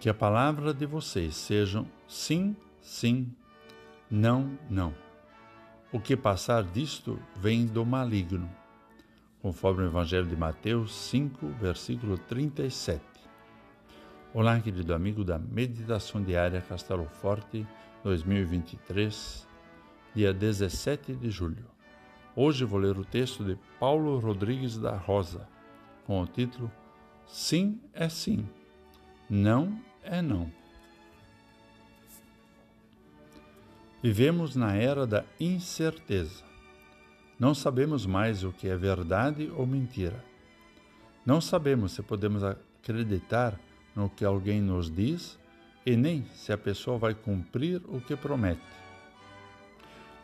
Que a palavra de vocês sejam sim, sim, não, não. O que passar disto vem do maligno, conforme o Evangelho de Mateus 5, versículo 37. Olá, querido amigo da Meditação Diária Castelo Forte 2023, dia 17 de julho. Hoje vou ler o texto de Paulo Rodrigues da Rosa, com o título Sim é sim, não é não. Vivemos na era da incerteza. Não sabemos mais o que é verdade ou mentira. Não sabemos se podemos acreditar no que alguém nos diz e nem se a pessoa vai cumprir o que promete.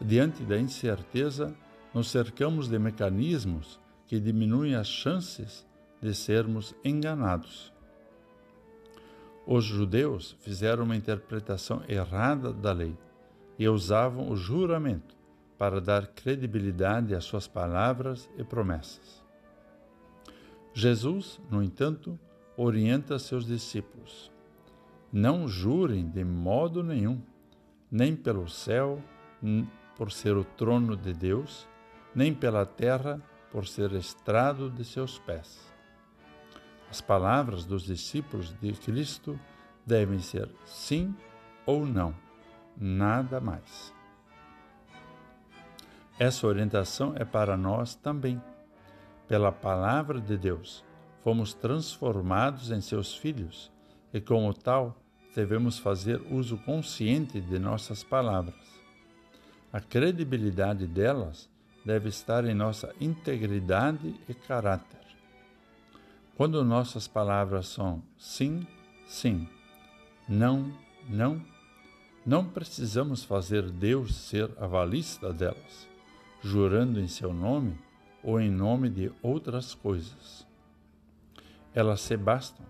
Diante da incerteza, nos cercamos de mecanismos que diminuem as chances de sermos enganados. Os judeus fizeram uma interpretação errada da lei e usavam o juramento para dar credibilidade às suas palavras e promessas. Jesus, no entanto, orienta seus discípulos: Não jurem de modo nenhum, nem pelo céu, por ser o trono de Deus, nem pela terra, por ser estrado de seus pés as palavras dos discípulos de Cristo devem ser sim ou não, nada mais. Essa orientação é para nós também. Pela palavra de Deus, fomos transformados em seus filhos e, como tal, devemos fazer uso consciente de nossas palavras. A credibilidade delas deve estar em nossa integridade e caráter. Quando nossas palavras são sim, sim, não, não, não precisamos fazer Deus ser avalista delas, jurando em seu nome ou em nome de outras coisas. Elas se bastam,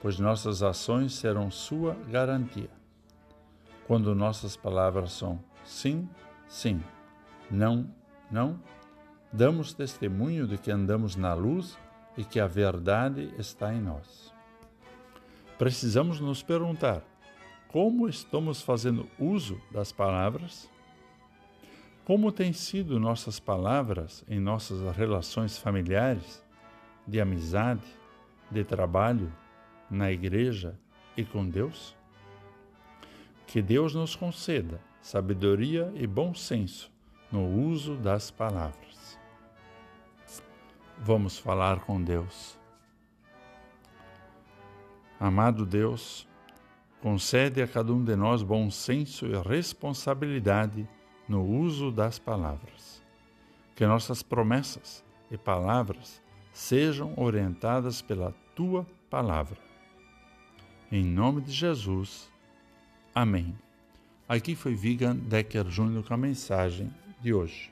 pois nossas ações serão sua garantia. Quando nossas palavras são sim, sim, não, não, damos testemunho de que andamos na luz e que a verdade está em nós. Precisamos nos perguntar: como estamos fazendo uso das palavras? Como têm sido nossas palavras em nossas relações familiares, de amizade, de trabalho, na igreja e com Deus? Que Deus nos conceda sabedoria e bom senso no uso das palavras. Vamos falar com Deus. Amado Deus, concede a cada um de nós bom senso e responsabilidade no uso das palavras. Que nossas promessas e palavras sejam orientadas pela tua palavra. Em nome de Jesus. Amém. Aqui foi Vigan Decker Júnior com a mensagem de hoje.